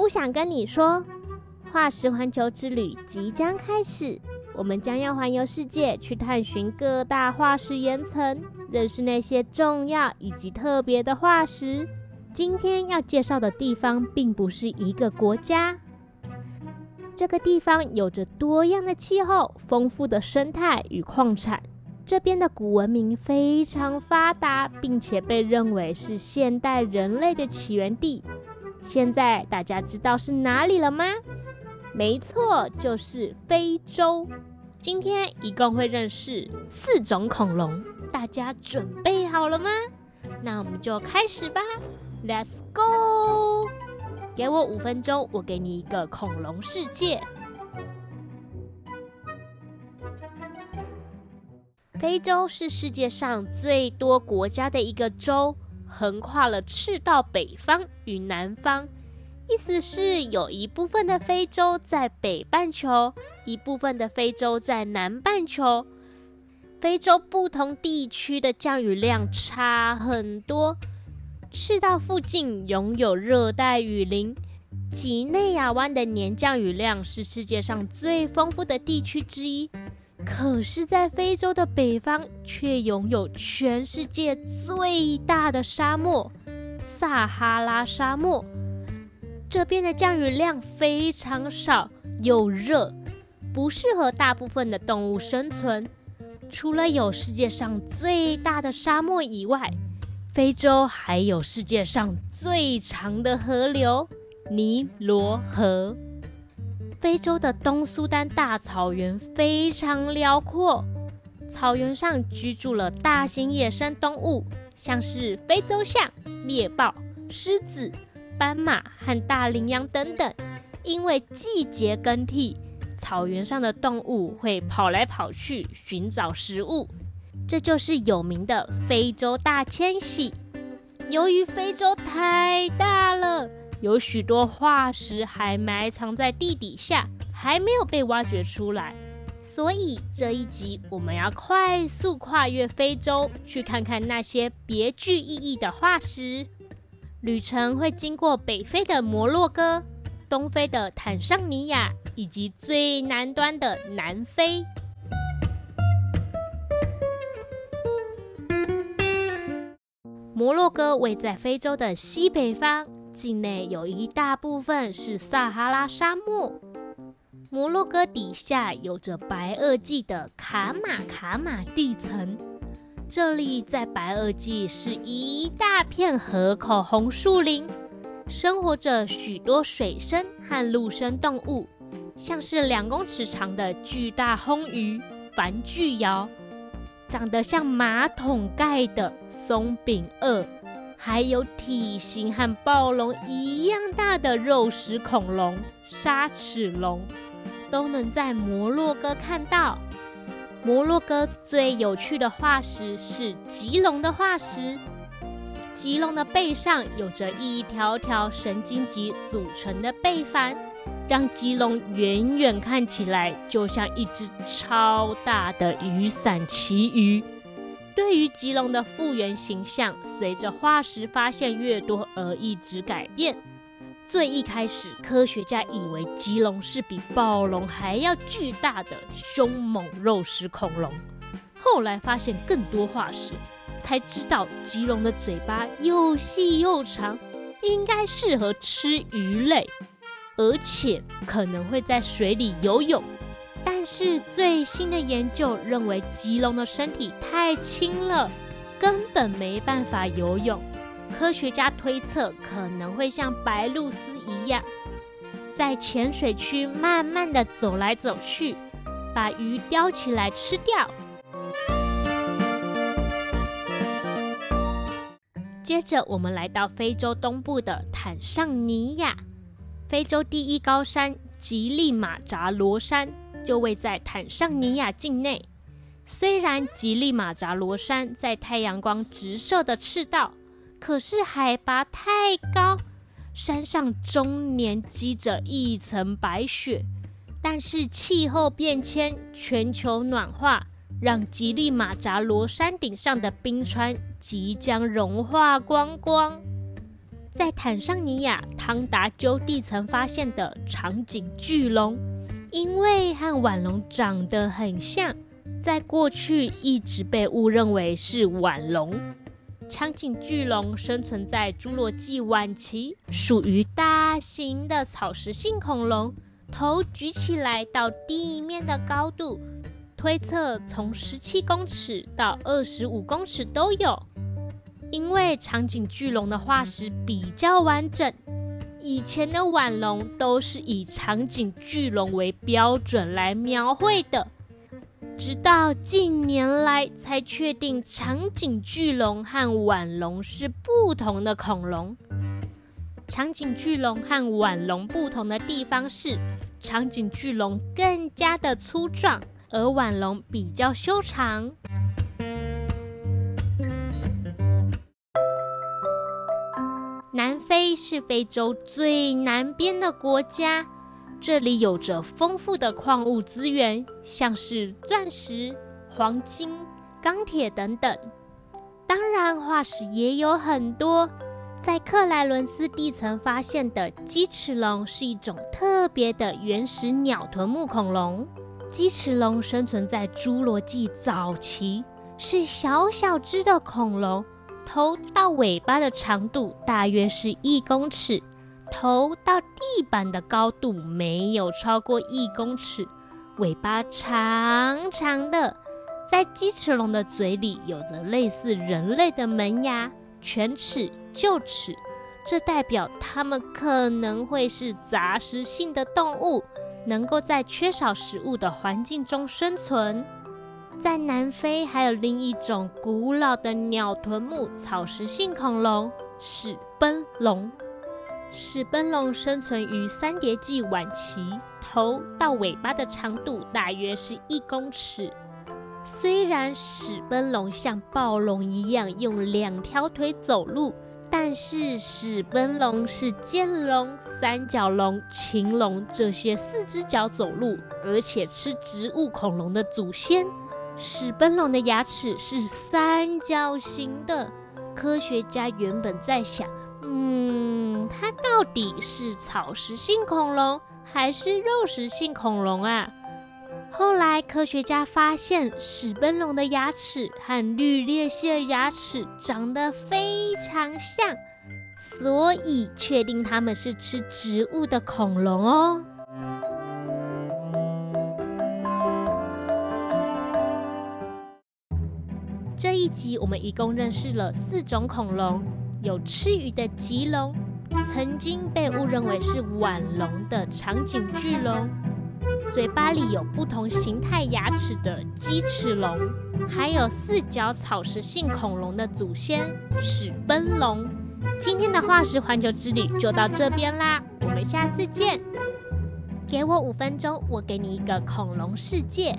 木想跟你说，化石环球之旅即将开始，我们将要环游世界，去探寻各大化石岩层，认识那些重要以及特别的化石。今天要介绍的地方，并不是一个国家。这个地方有着多样的气候、丰富的生态与矿产。这边的古文明非常发达，并且被认为是现代人类的起源地。现在大家知道是哪里了吗？没错，就是非洲。今天一共会认识四种恐龙，大家准备好了吗？那我们就开始吧，Let's go！给我五分钟，我给你一个恐龙世界。非洲是世界上最多国家的一个洲，横跨了赤道北方与南方，意思是有一部分的非洲在北半球，一部分的非洲在南半球。非洲不同地区的降雨量差很多。赤道附近拥有热带雨林，几内亚湾的年降雨量是世界上最丰富的地区之一。可是，在非洲的北方却拥有全世界最大的沙漠——撒哈拉沙漠。这边的降雨量非常少，又热，不适合大部分的动物生存。除了有世界上最大的沙漠以外，非洲还有世界上最长的河流——尼罗河。非洲的东苏丹大草原非常辽阔，草原上居住了大型野生动物，像是非洲象、猎豹、狮子、斑马和大羚羊等等。因为季节更替，草原上的动物会跑来跑去寻找食物。这就是有名的非洲大迁徙。由于非洲太大了，有许多化石还埋藏在地底下，还没有被挖掘出来。所以这一集我们要快速跨越非洲，去看看那些别具意义的化石。旅程会经过北非的摩洛哥、东非的坦桑尼亚，以及最南端的南非。摩洛哥位在非洲的西北方，境内有一大部分是撒哈拉沙漠。摩洛哥底下有着白垩纪的卡马卡马地层，这里在白垩纪是一大片河口红树林，生活着许多水生和陆生动物，像是两公尺长的巨大红鱼繁巨鳐。长得像马桶盖的松饼鳄，还有体型和暴龙一样大的肉食恐龙沙齿龙，都能在摩洛哥看到。摩洛哥最有趣的化石是棘龙的化石，棘龙的背上有着一条条神经棘组成的背帆。让棘龙远远看起来就像一只超大的雨伞旗鱼。对于棘龙的复原形象，随着化石发现越多而一直改变。最一开始，科学家以为棘龙是比暴龙还要巨大的凶猛肉食恐龙，后来发现更多化石，才知道棘龙的嘴巴又细又长，应该适合吃鱼类。而且可能会在水里游泳，但是最新的研究认为，棘龙的身体太轻了，根本没办法游泳。科学家推测，可能会像白鹭鸶一样，在浅水区慢慢的走来走去，把鱼叼起来吃掉。接着，我们来到非洲东部的坦桑尼亚。非洲第一高山吉利马扎罗山就位在坦桑尼亚境内。虽然吉利马扎罗山在太阳光直射的赤道，可是海拔太高，山上终年积着一层白雪。但是气候变迁、全球暖化，让吉利马扎罗山顶上的冰川即将融化光光。在坦桑尼亚汤达州地层发现的长颈巨龙，因为和腕龙长得很像，在过去一直被误认为是腕龙。长颈巨龙生存在侏罗纪晚期，属于大型的草食性恐龙，头举起来到地面的高度，推测从十七公尺到二十五公尺都有。因为长颈巨龙的化石比较完整，以前的腕龙都是以长颈巨龙为标准来描绘的。直到近年来才确定，长颈巨龙和腕龙是不同的恐龙。长颈巨龙和腕龙不同的地方是，长颈巨龙更加的粗壮，而腕龙比较修长。是非洲最南边的国家。这里有着丰富的矿物资源，像是钻石、黄金、钢铁等等。当然，化石也有很多。在克莱伦斯地层发现的鸡齿龙是一种特别的原始鸟臀目恐龙。鸡齿龙生存在侏罗纪早期，是小小只的恐龙，头到尾巴的长度大约是一公尺。头到地板的高度没有超过一公尺，尾巴长长的，在鸡齿龙的嘴里有着类似人类的门牙、犬齿、臼齿，这代表它们可能会是杂食性的动物，能够在缺少食物的环境中生存。在南非还有另一种古老的鸟臀目草食性恐龙——史奔龙。史奔龙生存于三叠纪晚期，头到尾巴的长度大约是一公尺。虽然史奔龙像暴龙一样用两条腿走路，但是史奔龙是剑龙、三角龙、禽龙这些四只脚走路，而且吃植物恐龙的祖先。史奔龙的牙齿是三角形的，科学家原本在想。嗯，它到底是草食性恐龙还是肉食性恐龙啊？后来科学家发现史奔龙的牙齿和绿鬣蜥的牙齿长得非常像，所以确定它们是吃植物的恐龙哦。这一集我们一共认识了四种恐龙。有吃鱼的棘龙，曾经被误认为是腕龙的长颈巨龙，嘴巴里有不同形态牙齿的鸡齿龙，还有四脚草食性恐龙的祖先史奔龙。今天的化石环球之旅就到这边啦，我们下次见。给我五分钟，我给你一个恐龙世界。